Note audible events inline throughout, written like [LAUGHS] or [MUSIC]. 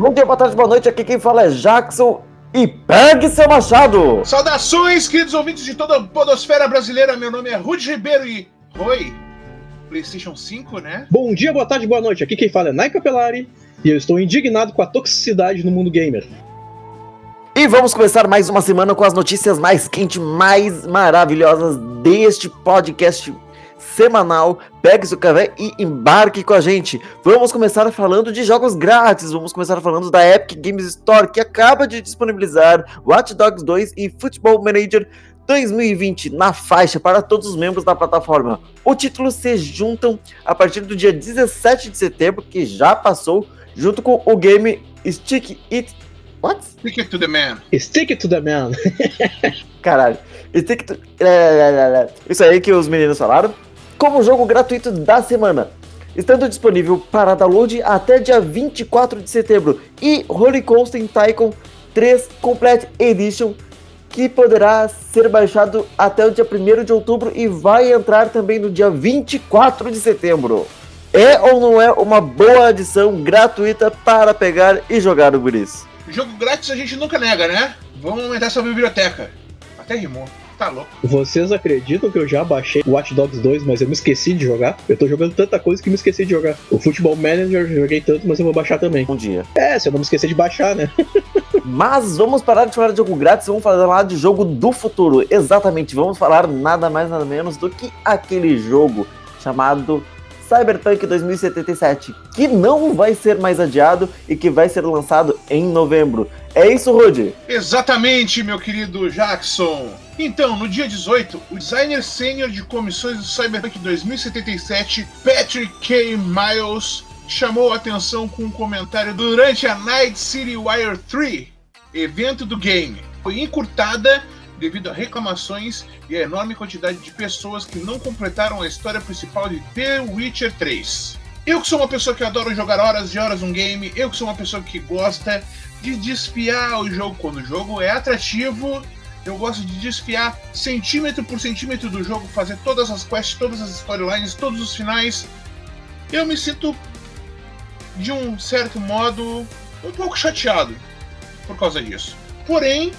Bom dia, boa tarde, boa noite. Aqui quem fala é Jackson e pegue seu machado! Saudações, queridos ouvintes de toda a podosfera brasileira. Meu nome é Rudy Ribeiro e. Oi! PlayStation 5, né? Bom dia, boa tarde, boa noite. Aqui quem fala é Nai Capelari e eu estou indignado com a toxicidade no mundo gamer. E vamos começar mais uma semana com as notícias mais quentes, mais maravilhosas deste podcast semanal. Pegue seu café e embarque com a gente. Vamos começar falando de jogos grátis. Vamos começar falando da Epic Games Store, que acaba de disponibilizar Watch Dogs 2 e Football Manager 2020 na faixa para todos os membros da plataforma. O título se juntam a partir do dia 17 de setembro, que já passou, junto com o game Stick It. What? Stick It to the Man. Stick It to the Man. [LAUGHS] Caralho. Stick to... Isso aí que os meninos falaram como jogo gratuito da semana, estando disponível para download até dia 24 de setembro, e Holy Coaster Tycoon 3 Complete Edition, que poderá ser baixado até o dia 1 de outubro e vai entrar também no dia 24 de setembro. É ou não é uma boa adição gratuita para pegar e jogar o Guris? Jogo grátis a gente nunca nega, né? Vamos aumentar essa biblioteca. Até rimou tá louco. Vocês acreditam que eu já baixei Watch Dogs 2, mas eu me esqueci de jogar? Eu tô jogando tanta coisa que me esqueci de jogar. O Football Manager eu joguei tanto, mas eu vou baixar também. Um dia. É, se eu não me esquecer de baixar, né? [LAUGHS] mas vamos parar de falar de jogo grátis, vamos falar de jogo do futuro. Exatamente, vamos falar nada mais nada menos do que aquele jogo chamado Cyberpunk 2077, que não vai ser mais adiado e que vai ser lançado em novembro. É isso, Rudy? Exatamente, meu querido Jackson. Então, no dia 18, o designer sênior de comissões do Cyberpunk 2077, Patrick K. Miles, chamou a atenção com um comentário durante a Night City Wire 3, evento do game. Foi encurtada devido a reclamações e a enorme quantidade de pessoas que não completaram a história principal de The Witcher 3. Eu que sou uma pessoa que adora jogar horas e horas um game, eu que sou uma pessoa que gosta de desfiar o jogo quando o jogo é atrativo eu gosto de desfiar centímetro por centímetro do jogo, fazer todas as quests, todas as storylines, todos os finais. Eu me sinto, de um certo modo, um pouco chateado por causa disso. Porém,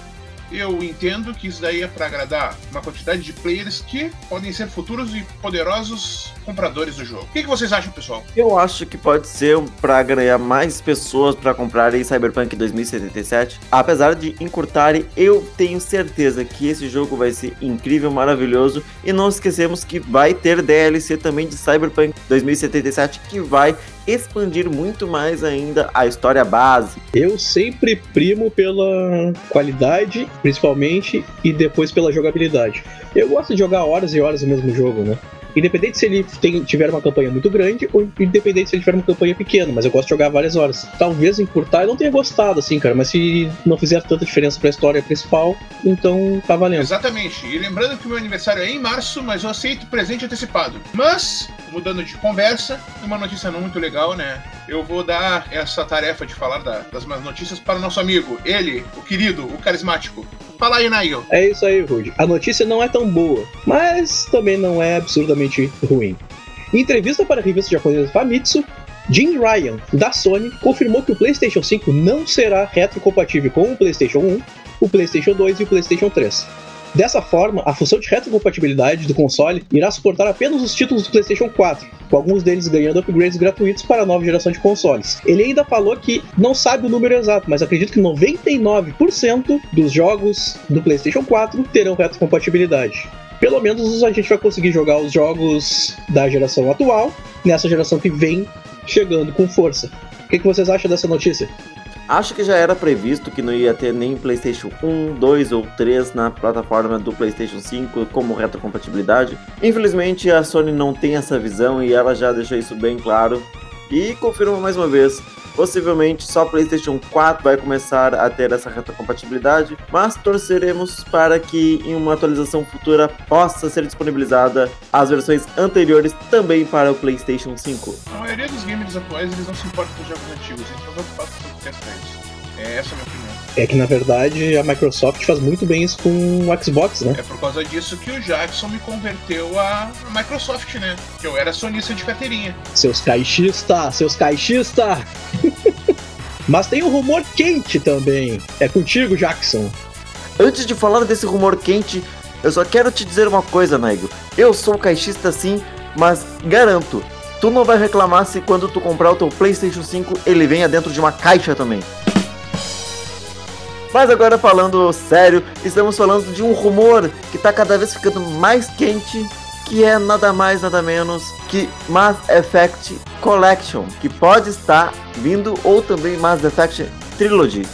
eu entendo que isso daí é para agradar uma quantidade de players que podem ser futuros e poderosos compradores do jogo. O que, que vocês acham, pessoal? Eu acho que pode ser para ganhar mais pessoas para comprarem Cyberpunk 2077. Apesar de encurtarem, eu tenho certeza que esse jogo vai ser incrível, maravilhoso. E não esquecemos que vai ter DLC também de Cyberpunk 2077 que vai expandir muito mais ainda a história base. Eu sempre primo pela qualidade, principalmente, e depois pela jogabilidade. Eu gosto de jogar horas e horas o mesmo jogo, né? Independente se ele tem, tiver uma campanha muito grande ou independente se ele tiver uma campanha pequena, mas eu gosto de jogar várias horas. Talvez encurtar eu não tenha gostado, assim, cara, mas se não fizer tanta diferença pra história principal, então tá valendo. Exatamente. E lembrando que o meu aniversário é em março, mas eu aceito presente antecipado. Mas, mudando de conversa, uma notícia não muito legal, né? Eu vou dar essa tarefa de falar da, das minhas notícias para o nosso amigo, ele, o querido, o carismático. Fala aí, Nail. É isso aí, Rude. A notícia não é tão boa, mas também não é absurdamente ruim. Em entrevista para a revista japonesa Famitsu, Jim Ryan, da Sony, confirmou que o PlayStation 5 não será retrocompatível com o PlayStation 1, o PlayStation 2 e o PlayStation 3. Dessa forma, a função de retrocompatibilidade do console irá suportar apenas os títulos do PlayStation 4, com alguns deles ganhando upgrades gratuitos para a nova geração de consoles. Ele ainda falou que não sabe o número exato, mas acredito que 99% dos jogos do PlayStation 4 terão retrocompatibilidade. Pelo menos a gente vai conseguir jogar os jogos da geração atual nessa geração que vem chegando com força. O que, que vocês acham dessa notícia? Acho que já era previsto que não ia ter nem PlayStation 1, 2 ou 3 na plataforma do PlayStation 5 como retrocompatibilidade. Infelizmente a Sony não tem essa visão e ela já deixou isso bem claro. E confirma mais uma vez, Possivelmente só PlayStation 4 vai começar a ter essa retrocompatibilidade, mas torceremos para que em uma atualização futura possa ser disponibilizada as versões anteriores também para o PlayStation 5. A maioria dos gamers atuais eles não se importam com os jogos antigos, eles estão preocupados com os É essa a minha opinião. É que na verdade a Microsoft faz muito bem isso com o Xbox, né? É por causa disso que o Jackson me converteu a Microsoft, né? Que eu era sonista de carteirinha. Seus caixistas, seus caixistas! [LAUGHS] Mas tem um rumor quente também. É contigo, Jackson. Antes de falar desse rumor quente, eu só quero te dizer uma coisa, Nego. Eu sou caixista sim, mas garanto, tu não vai reclamar se quando tu comprar o teu PlayStation 5 ele venha dentro de uma caixa também. Mas agora falando sério, estamos falando de um rumor que está cada vez ficando mais quente, que é nada mais nada menos que Mass Effect Collection, que pode estar vindo ou também Mass Effect Trilogy,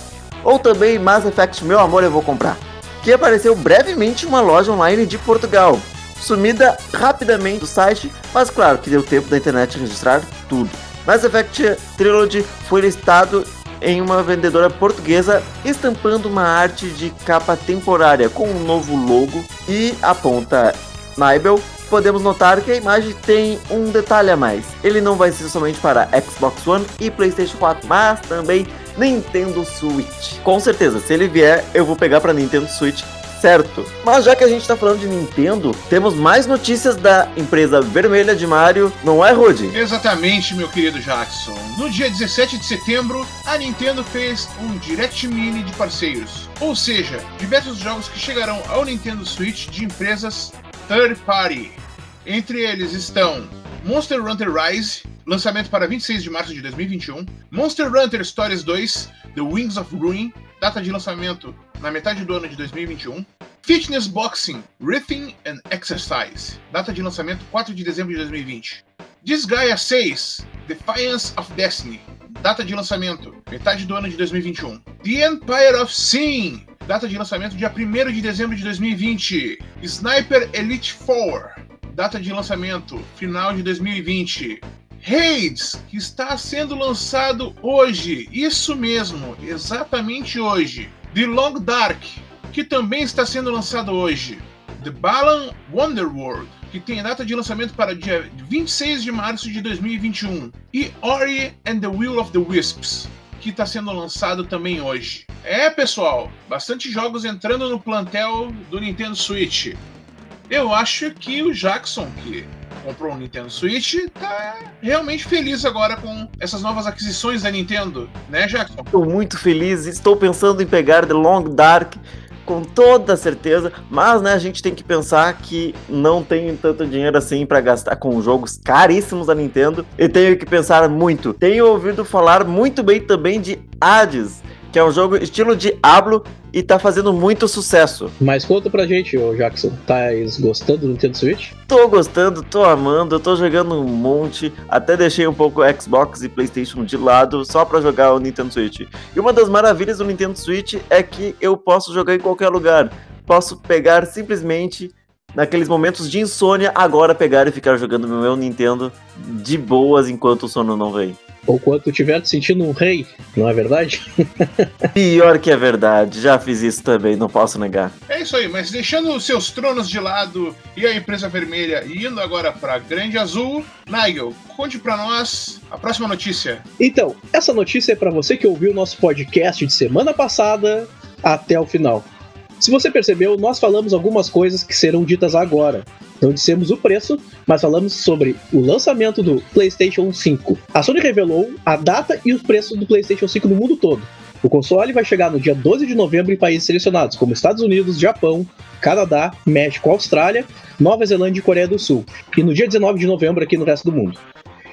ou também Mass Effect Meu Amor Eu Vou Comprar, que apareceu brevemente em uma loja online de Portugal, sumida rapidamente do site, mas claro que deu tempo da internet registrar tudo. Mass Effect Trilogy foi listado em uma vendedora portuguesa estampando uma arte de capa temporária com um novo logo e a ponta Nibel. Podemos notar que a imagem tem um detalhe a mais. Ele não vai ser somente para Xbox One e PlayStation 4, mas também Nintendo Switch. Com certeza, se ele vier, eu vou pegar para Nintendo Switch certo. Mas já que a gente tá falando de Nintendo, temos mais notícias da empresa vermelha de Mario, não é, Rude? Exatamente, meu querido Jackson. No dia 17 de setembro, a Nintendo fez um Direct Mini de parceiros. Ou seja, diversos jogos que chegarão ao Nintendo Switch de empresas third party. Entre eles estão Monster Hunter Rise, lançamento para 26 de março de 2021, Monster Hunter Stories 2, The Wings of Ruin, data de lançamento na metade do ano de 2021. Fitness Boxing, Rhythm and Exercise, data de lançamento 4 de dezembro de 2020. Disgaea 6, Defiance of Destiny, data de lançamento metade do ano de 2021. The Empire of Sin, data de lançamento dia 1 de dezembro de 2020. Sniper Elite 4, data de lançamento final de 2020. Hades, que está sendo lançado hoje, isso mesmo, exatamente hoje. The Long Dark, que também está sendo lançado hoje. The Balan Wonderworld, que tem data de lançamento para dia 26 de março de 2021. E Ori and the Will of the Wisps, que está sendo lançado também hoje. É, pessoal, bastante jogos entrando no plantel do Nintendo Switch. Eu acho que o Jackson, que comprou um Nintendo Switch, tá realmente feliz agora com essas novas aquisições da Nintendo, né, Jackson? Estou muito feliz, estou pensando em pegar The Long Dark com toda certeza, mas né, a gente tem que pensar que não tenho tanto dinheiro assim para gastar com jogos caríssimos da Nintendo e tenho que pensar muito. Tenho ouvido falar muito bem também de Hades, que é um jogo estilo Diablo e tá fazendo muito sucesso. Mas conta pra gente, ô Jackson, tá gostando do Nintendo Switch? Tô gostando, tô amando, eu tô jogando um monte, até deixei um pouco Xbox e PlayStation de lado só pra jogar o Nintendo Switch. E uma das maravilhas do Nintendo Switch é que eu posso jogar em qualquer lugar. Posso pegar simplesmente naqueles momentos de insônia, agora pegar e ficar jogando meu Nintendo de boas enquanto o sono não vem. Ou quando estiver te sentindo um rei, não é verdade? [LAUGHS] Pior que é verdade, já fiz isso também, não posso negar. É isso aí, mas deixando os seus tronos de lado e a empresa vermelha e indo agora para Grande Azul, Nigel, conte para nós a próxima notícia. Então, essa notícia é para você que ouviu o nosso podcast de semana passada até o final. Se você percebeu, nós falamos algumas coisas que serão ditas agora. Não dissemos o preço, mas falamos sobre o lançamento do PlayStation 5. A Sony revelou a data e os preços do PlayStation 5 no mundo todo. O console vai chegar no dia 12 de novembro em países selecionados, como Estados Unidos, Japão, Canadá, México, Austrália, Nova Zelândia e Coreia do Sul. E no dia 19 de novembro aqui no resto do mundo.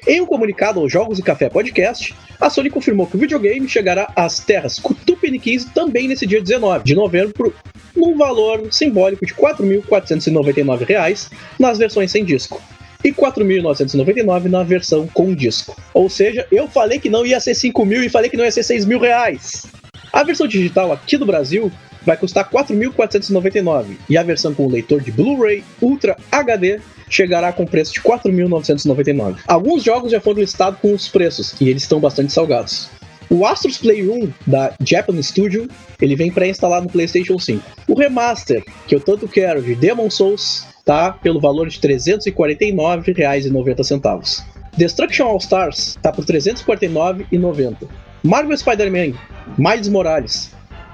Em um comunicado ao Jogos e Café Podcast, a Sony confirmou que o videogame chegará às terras Tupiniquins também nesse dia 19 de novembro, num valor simbólico de R$ 4.499 nas versões sem disco e 4.999 na versão com disco. Ou seja, eu falei que não ia ser 5 mil e falei que não ia ser 6 mil reais. A versão digital aqui do Brasil vai custar 4.499 e a versão com leitor de Blu-ray Ultra HD chegará com preço de 4.999. Alguns jogos já foram listados com os preços e eles estão bastante salgados. O Astros Playroom da Japan Studio, ele vem pré-instalado no PlayStation 5. O remaster, que eu tanto quero, de Demon Souls, tá pelo valor de R$ 349,90. Destruction All Stars tá por R$ 349,90. Marvel Spider-Man Miles Morales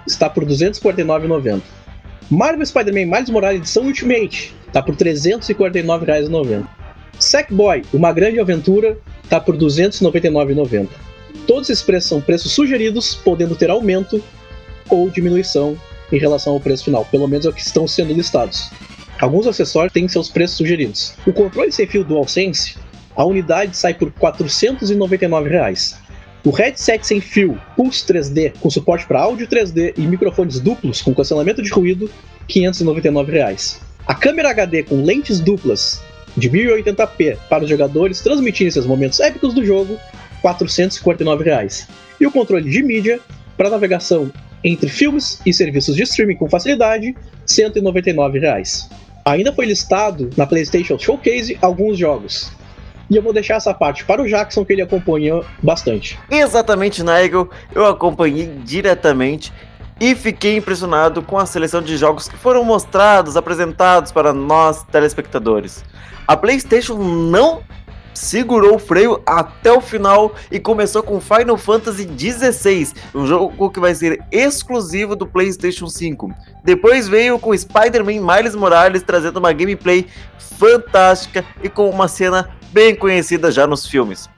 está por R$ 249,90. Marvel Spider-Man Miles Morales edição Ultimate tá por R$ 349,90. Sackboy, Uma Grande Aventura, tá por R$ 299,90. Todos esses preços são preços sugeridos, podendo ter aumento ou diminuição em relação ao preço final, pelo menos é o que estão sendo listados. Alguns acessórios têm seus preços sugeridos. O controle sem fio DualSense, a unidade sai por 499 reais. O headset sem fio Pulse 3D, com suporte para áudio 3D e microfones duplos com cancelamento de ruído, 599 reais. A câmera HD com lentes duplas de 1080p para os jogadores transmitirem esses momentos épicos do jogo, 449 reais. E o controle de mídia para navegação entre filmes e serviços de streaming com facilidade, 199 reais. Ainda foi listado na PlayStation Showcase alguns jogos. E eu vou deixar essa parte para o Jackson, que ele acompanhou bastante. Exatamente, Nigel. Eu acompanhei diretamente e fiquei impressionado com a seleção de jogos que foram mostrados, apresentados para nós telespectadores. A PlayStation não segurou o freio até o final e começou com Final Fantasy XVI, um jogo que vai ser exclusivo do PlayStation 5. Depois veio com Spider-Man Miles Morales trazendo uma gameplay fantástica e com uma cena bem conhecida já nos filmes.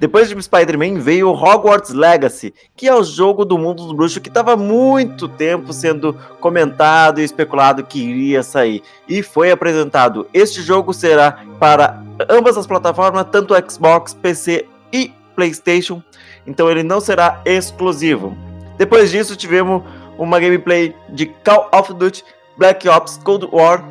Depois de Spider-Man veio Hogwarts Legacy, que é o jogo do mundo do bruxo que estava muito tempo sendo comentado e especulado que iria sair. E foi apresentado. Este jogo será para ambas as plataformas, tanto Xbox, PC e PlayStation. Então ele não será exclusivo. Depois disso tivemos uma gameplay de Call of Duty Black Ops Cold War,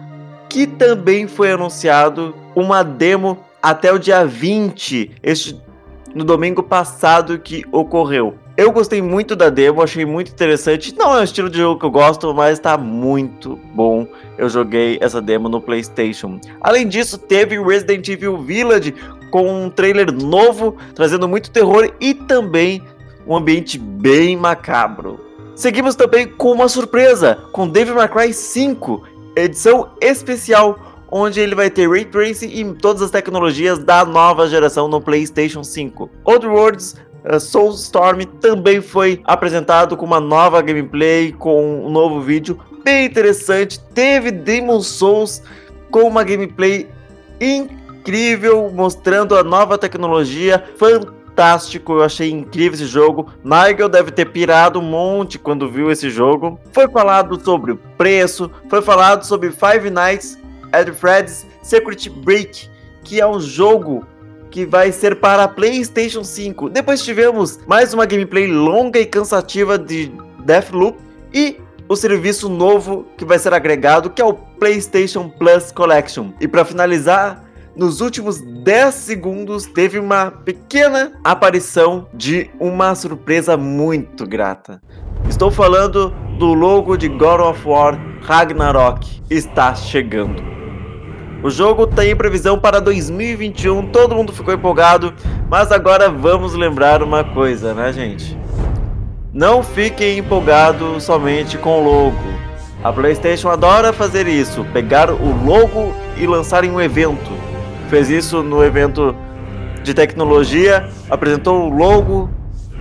que também foi anunciado uma demo até o dia 20, este no domingo passado que ocorreu. Eu gostei muito da demo, achei muito interessante. Não é o estilo de jogo que eu gosto, mas tá muito bom. Eu joguei essa demo no PlayStation. Além disso, teve Resident Evil Village com um trailer novo, trazendo muito terror e também um ambiente bem macabro. Seguimos também com uma surpresa, com Devil May Cry 5, edição especial onde ele vai ter Ray Tracing e todas as tecnologias da nova geração no PlayStation 5. Worlds uh, Soulstorm também foi apresentado com uma nova gameplay, com um novo vídeo bem interessante. Teve Demon Souls com uma gameplay incrível, mostrando a nova tecnologia fantástico, eu achei incrível esse jogo. Nigel deve ter pirado um monte quando viu esse jogo. Foi falado sobre o preço, foi falado sobre Five Nights at Freddy's Secret Break, que é um jogo que vai ser para PlayStation 5. Depois tivemos mais uma gameplay longa e cansativa de Deathloop e o serviço novo que vai ser agregado, que é o PlayStation Plus Collection. E para finalizar, nos últimos 10 segundos teve uma pequena aparição de uma surpresa muito grata. Estou falando do logo de God of War Ragnarok está chegando. O jogo tem previsão para 2021, todo mundo ficou empolgado, mas agora vamos lembrar uma coisa, né, gente? Não fiquem empolgados somente com o logo. A PlayStation adora fazer isso, pegar o logo e lançar em um evento. Fez isso no evento de tecnologia, apresentou o logo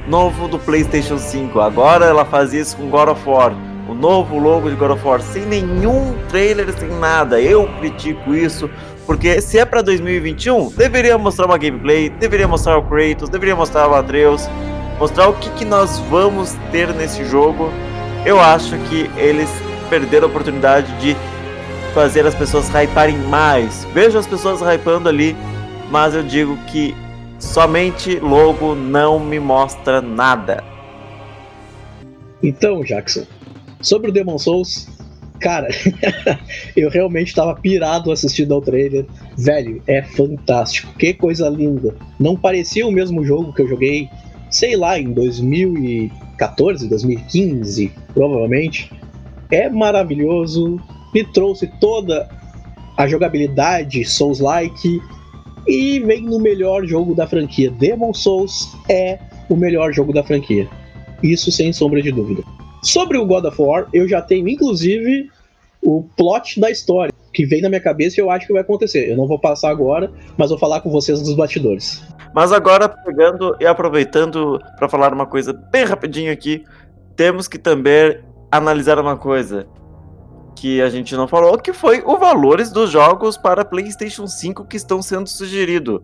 novo do PlayStation 5. Agora ela faz isso com God of War o novo logo de God of War sem nenhum trailer, sem nada. Eu critico isso, porque se é para 2021, deveria mostrar uma gameplay, deveria mostrar o Kratos, deveria mostrar o Atreus, mostrar o que, que nós vamos ter nesse jogo. Eu acho que eles perderam a oportunidade de fazer as pessoas hyparem mais. Vejo as pessoas hypando ali, mas eu digo que somente logo não me mostra nada. Então, Jackson, Sobre o Demon Souls, cara, [LAUGHS] eu realmente estava pirado assistindo ao trailer. Velho, é fantástico. Que coisa linda. Não parecia o mesmo jogo que eu joguei, sei lá, em 2014, 2015, provavelmente. É maravilhoso. Me trouxe toda a jogabilidade Souls-like e vem no melhor jogo da franquia. Demon Souls é o melhor jogo da franquia. Isso sem sombra de dúvida. Sobre o God of War, eu já tenho inclusive o plot da história que vem na minha cabeça e eu acho que vai acontecer. Eu não vou passar agora, mas vou falar com vocês dos bastidores. Mas agora, pegando e aproveitando para falar uma coisa bem rapidinho aqui, temos que também analisar uma coisa que a gente não falou, que foi os valores dos jogos para PlayStation 5 que estão sendo sugeridos.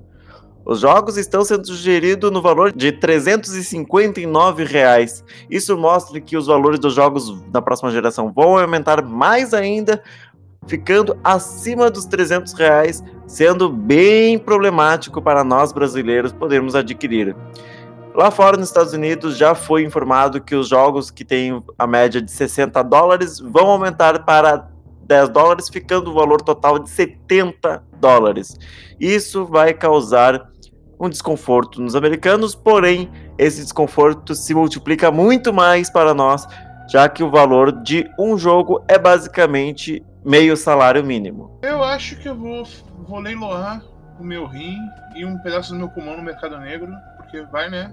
Os jogos estão sendo sugeridos no valor de 359 reais. Isso mostra que os valores dos jogos da próxima geração vão aumentar mais ainda, ficando acima dos 300 reais, sendo bem problemático para nós brasileiros podermos adquirir. Lá fora, nos Estados Unidos, já foi informado que os jogos que têm a média de 60 dólares vão aumentar para 10 dólares, ficando o valor total de 70 dólares. Isso vai causar um desconforto nos americanos, porém, esse desconforto se multiplica muito mais para nós, já que o valor de um jogo é basicamente meio salário mínimo. Eu acho que eu vou, vou leiloar o meu rim e um pedaço do meu pulmão no mercado negro, porque vai, né?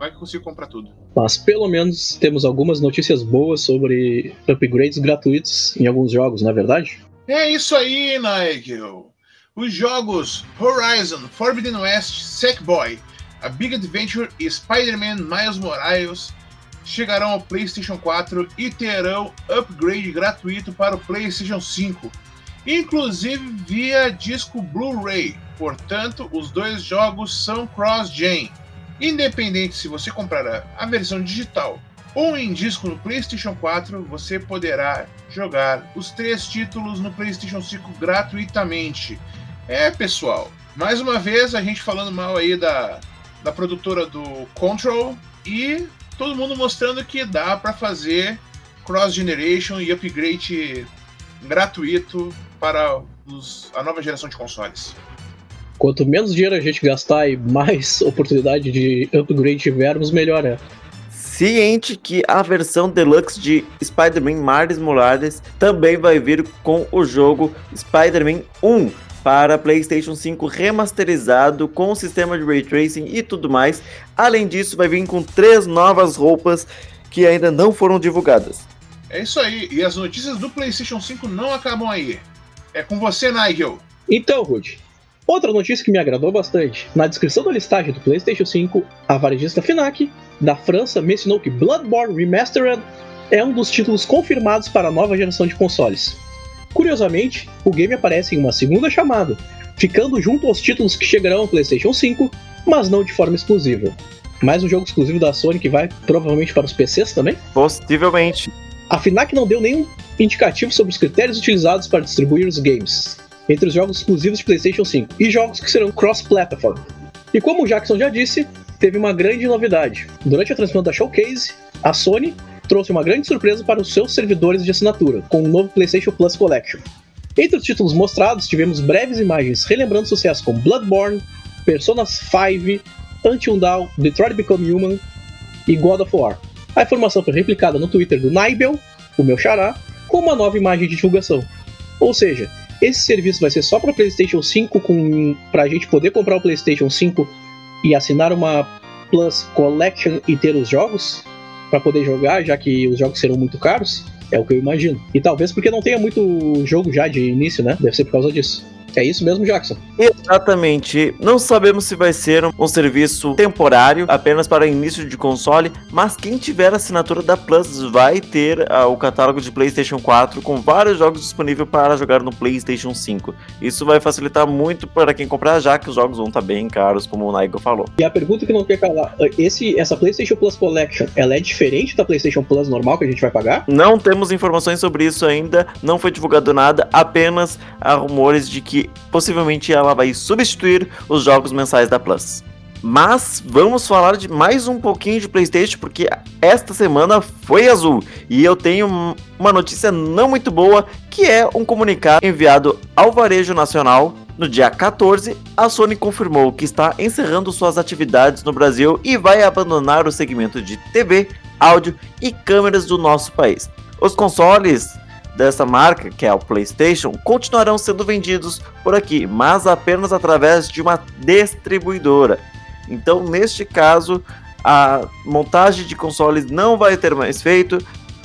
Vai que eu consigo comprar tudo. Mas pelo menos temos algumas notícias boas sobre upgrades gratuitos em alguns jogos, não é verdade? É isso aí, Nigel. Os jogos Horizon, Forbidden West, Sackboy, A Big Adventure e Spider-Man Miles Morales chegarão ao PlayStation 4 e terão upgrade gratuito para o PlayStation 5, inclusive via disco Blu-ray. Portanto, os dois jogos são cross-gen. Independente se você comprar a versão digital ou em disco no PlayStation 4, você poderá jogar os três títulos no PlayStation 5 gratuitamente. É, pessoal, mais uma vez a gente falando mal aí da, da produtora do Control e todo mundo mostrando que dá para fazer cross generation e upgrade gratuito para os, a nova geração de consoles. Quanto menos dinheiro a gente gastar e mais [LAUGHS] oportunidade de upgrade tivermos, melhor é. Ciente que a versão deluxe de Spider-Man Miles Morales também vai vir com o jogo Spider-Man 1 para PlayStation 5 remasterizado com o sistema de ray tracing e tudo mais. Além disso, vai vir com três novas roupas que ainda não foram divulgadas. É isso aí, e as notícias do PlayStation 5 não acabam aí. É com você, Nigel. Então, Rude, outra notícia que me agradou bastante. Na descrição da listagem do PlayStation 5, a varejista Finac, da França, mencionou que Bloodborne Remastered é um dos títulos confirmados para a nova geração de consoles. Curiosamente, o game aparece em uma segunda chamada, ficando junto aos títulos que chegarão ao PlayStation 5, mas não de forma exclusiva. Mais um jogo exclusivo da Sony que vai provavelmente para os PCs também? Possivelmente. A FNAC não deu nenhum indicativo sobre os critérios utilizados para distribuir os games entre os jogos exclusivos de PlayStation 5 e jogos que serão cross-platform. E como o Jackson já disse, teve uma grande novidade. Durante a transmissão da Showcase, a Sony trouxe uma grande surpresa para os seus servidores de assinatura, com o novo PlayStation Plus Collection. Entre os títulos mostrados, tivemos breves imagens relembrando sucessos como Bloodborne, Persona 5, Until Dawn, Detroit Become Human e God of War. A informação foi replicada no Twitter do Naibel, o meu xará, com uma nova imagem de divulgação. Ou seja, esse serviço vai ser só para PlayStation 5, para a gente poder comprar o PlayStation 5 e assinar uma Plus Collection e ter os jogos? para poder jogar, já que os jogos serão muito caros. É o que eu imagino. E talvez porque não tenha muito jogo já de início, né? Deve ser por causa disso. É isso mesmo, Jackson? Exatamente. Não sabemos se vai ser um, um, serviço temporário, apenas para início de console, mas quem tiver assinatura da Plus vai ter uh, o catálogo de PlayStation 4 com vários jogos disponíveis para jogar no PlayStation 5. Isso vai facilitar muito para quem comprar, já que os jogos vão estar bem caros, como o Naigo falou. E a pergunta que não quer calar: esse, essa PlayStation Plus Collection, ela é diferente da PlayStation Plus normal que a gente vai pagar? Não temos informações sobre isso ainda, não foi divulgado nada, apenas há rumores de que possivelmente ela vai substituir os jogos mensais da Plus. Mas vamos falar de mais um pouquinho de PlayStation porque esta semana foi azul e eu tenho uma notícia não muito boa que é um comunicado enviado ao Varejo Nacional. No dia 14, a Sony confirmou que está encerrando suas atividades no Brasil e vai abandonar o segmento de TV, áudio e câmeras do nosso país. Os consoles dessa marca, que é o PlayStation, continuarão sendo vendidos por aqui, mas apenas através de uma distribuidora. Então, neste caso, a montagem de consoles não vai ter mais feito,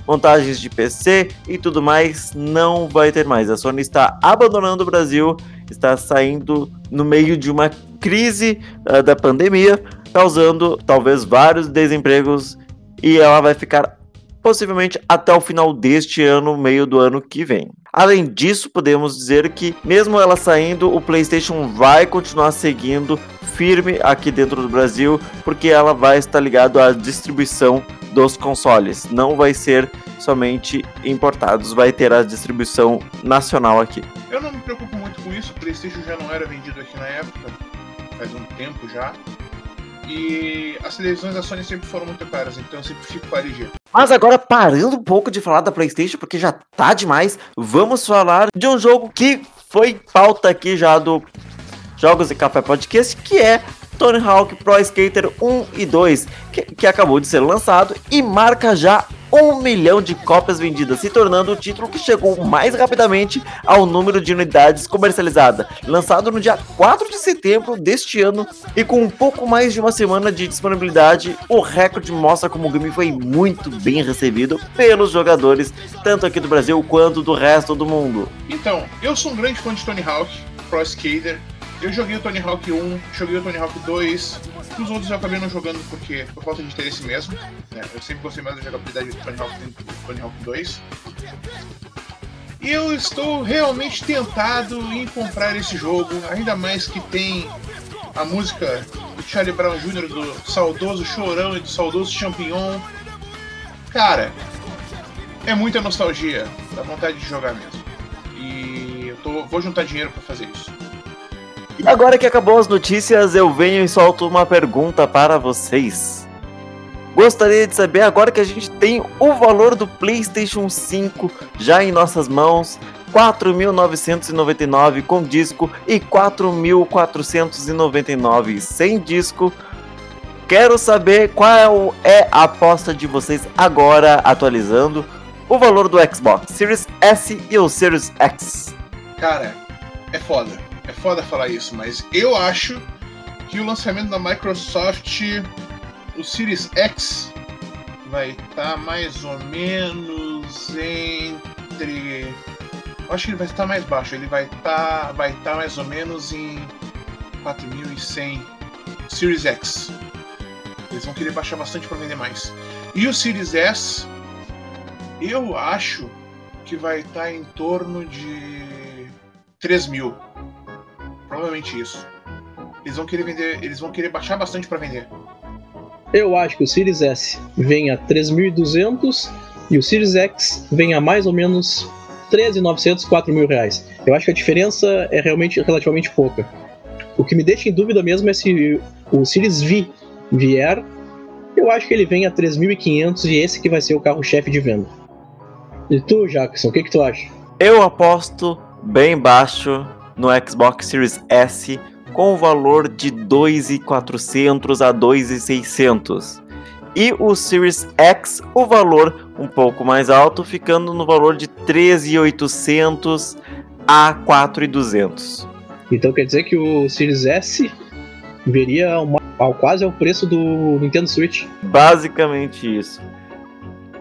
montagens de PC e tudo mais não vai ter mais. A Sony está abandonando o Brasil, está saindo no meio de uma crise uh, da pandemia, causando talvez vários desempregos e ela vai ficar possivelmente até o final deste ano, meio do ano que vem. Além disso, podemos dizer que, mesmo ela saindo, o PlayStation vai continuar seguindo firme aqui dentro do Brasil, porque ela vai estar ligado à distribuição dos consoles. Não vai ser somente importados, vai ter a distribuição nacional aqui. Eu não me preocupo muito com isso, o PlayStation já não era vendido aqui na época, faz um tempo já. E as televisões da Sony sempre foram muito caras, então eu sempre fico com a LG. Mas agora, parando um pouco de falar da PlayStation, porque já tá demais, vamos falar de um jogo que foi pauta aqui já do Jogos e Café Podcast, que é Tony Hawk Pro Skater 1 e 2, que, que acabou de ser lançado e marca já um milhão de cópias vendidas, se tornando o título que chegou mais rapidamente ao número de unidades comercializadas. Lançado no dia 4 de setembro deste ano e com um pouco mais de uma semana de disponibilidade, o recorde mostra como o game foi muito bem recebido pelos jogadores, tanto aqui do Brasil quanto do resto do mundo. Então, eu sou um grande fã de Tony Hawk Pro Skater. Eu joguei o Tony Hawk 1, joguei o Tony Hawk 2, os outros eu acabei não jogando porque por falta de interesse mesmo. Né? Eu sempre gostei mais da jogabilidade do Tony Hawk, do Tony Hawk 2. E eu estou realmente tentado em comprar esse jogo, ainda mais que tem a música do Charlie Brown Jr., do saudoso Chorão e do saudoso Champignon. Cara, é muita nostalgia, dá vontade de jogar mesmo. E eu tô, vou juntar dinheiro para fazer isso. E agora que acabou as notícias, eu venho e solto uma pergunta para vocês. Gostaria de saber agora que a gente tem o valor do PlayStation 5 já em nossas mãos, 4.999 com disco e 4.499 sem disco. Quero saber qual é a aposta de vocês agora atualizando o valor do Xbox Series S e o Series X. Cara, é foda é foda falar isso, mas eu acho que o lançamento da Microsoft, o Series X, vai estar tá mais ou menos entre. Eu acho que ele vai estar mais baixo, ele vai estar tá, vai tá mais ou menos em 4.100 Series X. Eles vão querer baixar bastante para vender mais. E o Series S, eu acho que vai estar tá em torno de 3 mil. Provavelmente isso. Eles vão querer vender, eles vão querer baixar bastante para vender. Eu acho que o Series S vem a 3.200 e o Series X vem a mais ou menos 13.900, 4 mil reais. Eu acho que a diferença é realmente relativamente pouca. O que me deixa em dúvida mesmo é se o Series V vier, eu acho que ele vem a 3.500 e esse que vai ser o carro-chefe de venda. E tu, Jackson, o que, que tu acha? Eu aposto bem baixo no Xbox Series S com o valor de 2.400 a 2.600. E o Series X, o valor um pouco mais alto, ficando no valor de 13.800 a 4.200. Então quer dizer que o Series S veria uma, ao quase ao preço do Nintendo Switch? Basicamente isso.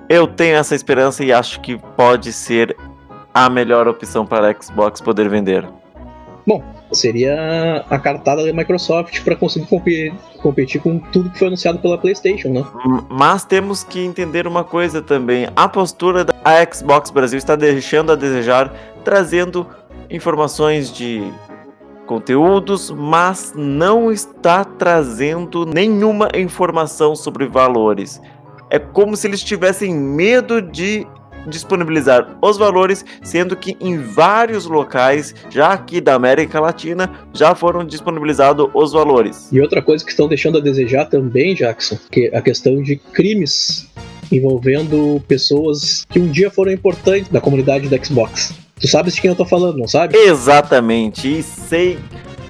Eu tenho essa esperança e acho que pode ser a melhor opção para a Xbox poder vender. Bom, seria a cartada da Microsoft para conseguir competir, com tudo que foi anunciado pela PlayStation, né? Mas temos que entender uma coisa também: a postura da Xbox Brasil está deixando a desejar, trazendo informações de conteúdos, mas não está trazendo nenhuma informação sobre valores. É como se eles tivessem medo de disponibilizar os valores, sendo que em vários locais, já aqui da América Latina, já foram disponibilizados os valores. E outra coisa que estão deixando a desejar também, Jackson, que é a questão de crimes envolvendo pessoas que um dia foram importantes da comunidade da Xbox. Tu sabes de quem eu tô falando, não sabe? Exatamente, e sei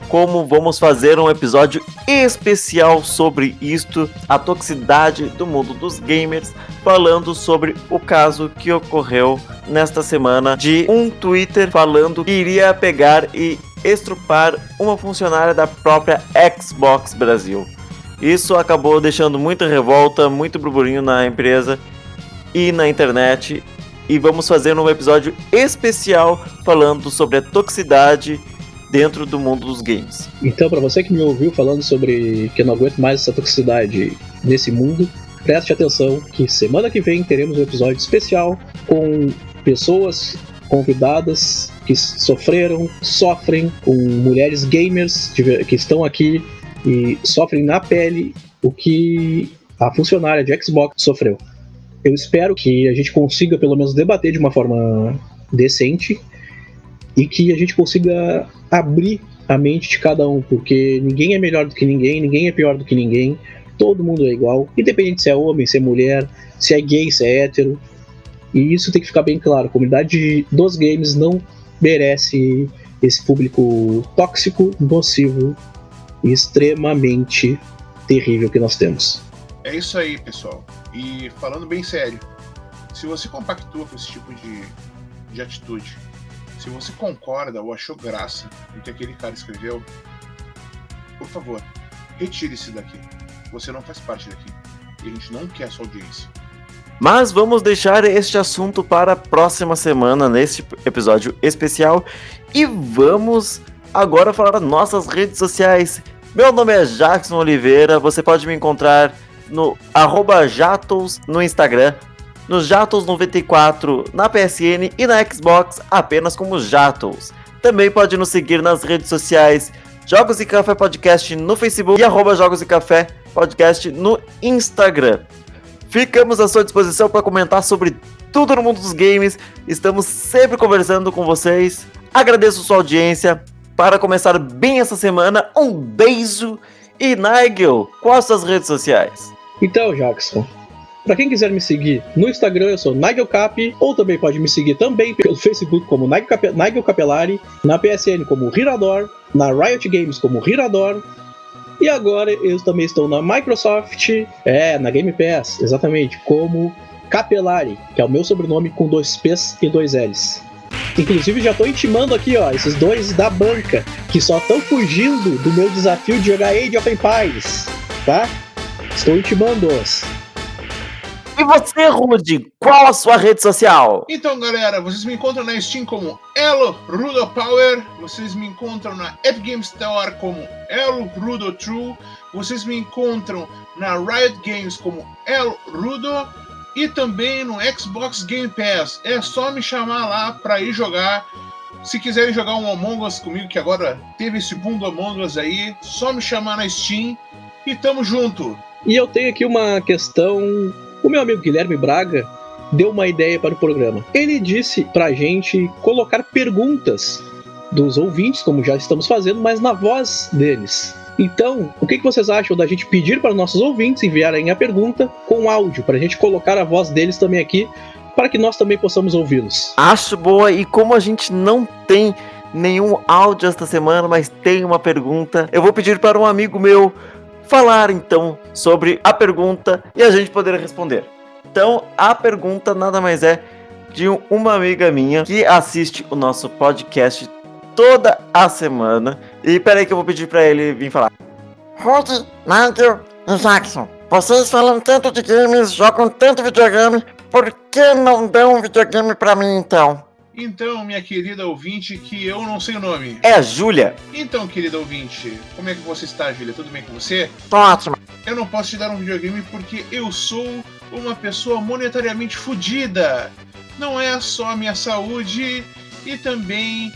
como vamos fazer um episódio especial sobre isto, a toxicidade do mundo dos gamers, falando sobre o caso que ocorreu nesta semana de um Twitter falando que iria pegar e estrupar uma funcionária da própria Xbox Brasil. Isso acabou deixando muita revolta, muito burburinho na empresa e na internet. E vamos fazer um episódio especial falando sobre a toxicidade dentro do mundo dos games. Então, para você que me ouviu falando sobre que eu não aguento mais essa toxicidade nesse mundo, preste atenção que semana que vem teremos um episódio especial com pessoas convidadas que sofreram, sofrem, com mulheres gamers que estão aqui e sofrem na pele o que a funcionária de Xbox sofreu. Eu espero que a gente consiga pelo menos debater de uma forma decente e que a gente consiga abrir a mente de cada um, porque ninguém é melhor do que ninguém, ninguém é pior do que ninguém, todo mundo é igual, independente se é homem, se é mulher, se é gay, se é hétero. E isso tem que ficar bem claro: a comunidade dos games não merece esse público tóxico, nocivo e extremamente terrível que nós temos. É isso aí, pessoal. E falando bem sério, se você compactua com esse tipo de, de atitude, se você concorda ou achou graça no que aquele cara escreveu, por favor, retire-se daqui. Você não faz parte daqui. E a gente não quer sua audiência. Mas vamos deixar este assunto para a próxima semana, neste episódio especial. E vamos agora falar nossas redes sociais. Meu nome é Jackson Oliveira, você pode me encontrar no arroba Jatos no Instagram, nos Jatos 94 na PSN e na Xbox apenas como Jatos. Também pode nos seguir nas redes sociais Jogos e Café Podcast no Facebook e arroba Jogos e Café Podcast no Instagram. Ficamos à sua disposição para comentar sobre tudo no mundo dos games. Estamos sempre conversando com vocês. Agradeço sua audiência. Para começar bem essa semana, um beijo e Nigel, quais suas redes sociais? Então, Jackson, para quem quiser me seguir no Instagram, eu sou NigelCap, ou também pode me seguir também pelo Facebook como Nigel, Cap Nigel Capelari, na PSN como Hirador, na Riot Games como Hirador, e agora eu também estou na Microsoft, é, na Game Pass, exatamente, como Capelari, que é o meu sobrenome com dois P's e dois L's. Inclusive já estou intimando aqui, ó, esses dois da banca, que só estão fugindo do meu desafio de jogar Age of Empires, tá? Estou intimando-os. E você, Rude, qual a sua rede social? Então, galera, vocês me encontram na Steam como Elo Rudo Power, vocês me encontram na Epic Games Store como Elo Rudo True, vocês me encontram na Riot Games como Elo Rudo e também no Xbox Game Pass. É só me chamar lá para ir jogar. Se quiserem jogar um Among Us comigo, que agora teve esse boom do Among Us aí, só me chamar na Steam e tamo junto. E eu tenho aqui uma questão o meu amigo Guilherme Braga deu uma ideia para o programa. Ele disse para a gente colocar perguntas dos ouvintes, como já estamos fazendo, mas na voz deles. Então, o que, vocês acham da gente pedir para nossos ouvintes enviarem a pergunta com áudio, para a gente colocar a voz deles também aqui, para que nós também possamos ouvi-los? Acho boa, e como a gente não tem nenhum áudio esta semana, mas tem uma pergunta, eu vou pedir para um amigo meu falar então sobre a pergunta e a gente poder responder. Então, a pergunta nada mais é de uma amiga minha que assiste o nosso podcast toda a semana. E peraí que eu vou pedir para ele vir falar. Rudy, Nigel e Jackson, vocês falam tanto de games, jogam tanto videogame, por que não dão um videogame para mim então? Então, minha querida ouvinte, que eu não sei o nome. É a Júlia. Então, querida ouvinte, como é que você está, Júlia? Tudo bem com você? Ótimo. Eu não posso te dar um videogame porque eu sou uma pessoa monetariamente fodida. Não é só a minha saúde e também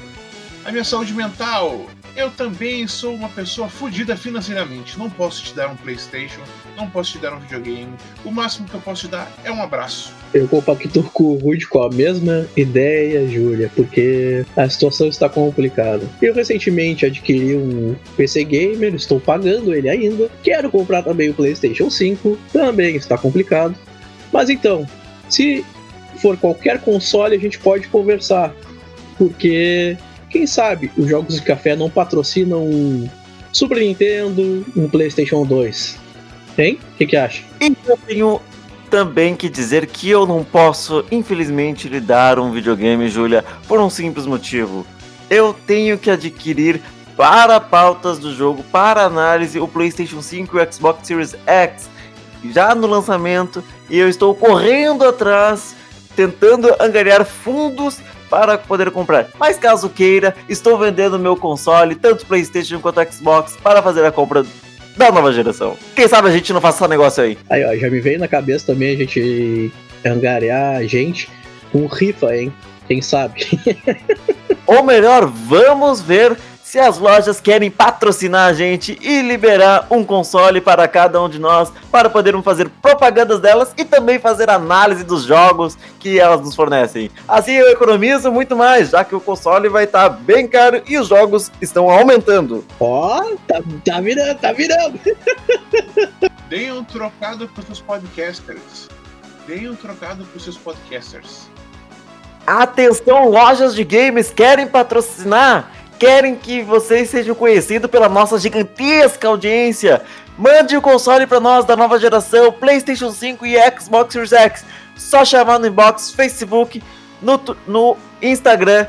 a minha saúde mental eu também sou uma pessoa fodida financeiramente. Não posso te dar um PlayStation, não posso te dar um videogame. O máximo que eu posso te dar é um abraço. Eu compacto com o Rude com a mesma ideia, Júlia, porque a situação está complicada. Eu recentemente adquiri um PC Gamer, estou pagando ele ainda. Quero comprar também o PlayStation 5, também está complicado. Mas então, se for qualquer console, a gente pode conversar. Porque quem sabe os jogos de café não patrocinam um Super Nintendo, um PlayStation 2? Hein? O que, que acha? E eu tenho também que dizer que eu não posso, infelizmente, lhe dar um videogame, Júlia, por um simples motivo. Eu tenho que adquirir para pautas do jogo, para análise, o PlayStation 5 e o Xbox Series X já no lançamento e eu estou correndo atrás, tentando angariar fundos para poder comprar. Mas caso queira, estou vendendo meu console, tanto PlayStation quanto Xbox, para fazer a compra da nova geração. Quem sabe a gente não faça esse negócio aí. Aí, ó, já me veio na cabeça também a gente angariar gente com rifa, hein? Quem sabe? [LAUGHS] Ou melhor, vamos ver se as lojas querem patrocinar a gente e liberar um console para cada um de nós, para podermos fazer propagandas delas e também fazer análise dos jogos que elas nos fornecem. Assim eu economizo muito mais, já que o console vai estar bem caro e os jogos estão aumentando. Ó, tá, tá virando, tá virando. [LAUGHS] Deem um trocado para os podcasters. Deem um trocado para os seus podcasters. Atenção, lojas de games querem patrocinar? Querem que vocês sejam conhecidos pela nossa gigantesca audiência? Mande o console para nós da nova geração, PlayStation 5 e Xbox Series X. Só chamar no inbox, Facebook, no, no Instagram.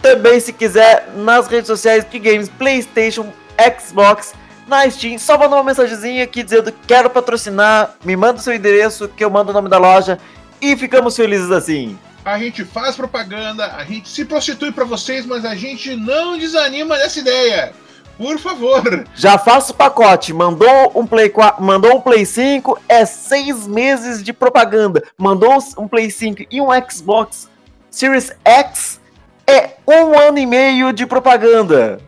Também, se quiser, nas redes sociais de games, PlayStation, Xbox, na Steam. Só manda uma mensagenzinha aqui dizendo quero patrocinar, me manda o seu endereço, que eu mando o nome da loja. E ficamos felizes assim a gente faz propaganda, a gente se prostitui para vocês, mas a gente não desanima dessa ideia. Por favor. Já faço o pacote. Mandou um Play 4, mandou um Play 5, é seis meses de propaganda. Mandou um Play 5 e um Xbox Series X, é um ano e meio de propaganda.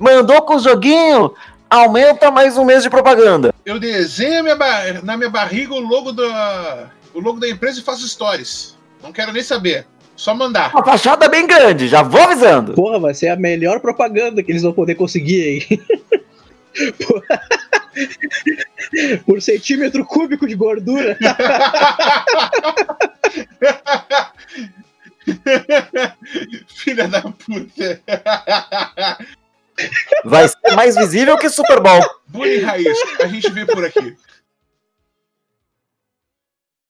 Mandou com o joguinho, aumenta mais um mês de propaganda. Eu desenho minha na minha barriga o logo da, o logo da empresa e faço stories. Não quero nem saber. Só mandar. Uma fachada bem grande, já vou avisando. Porra, vai ser a melhor propaganda que eles vão poder conseguir aí. [LAUGHS] Por centímetro cúbico de gordura. [LAUGHS] Filha da puta. Vai ser mais visível que Super Bowl. Bullying raiz, a gente vê por aqui.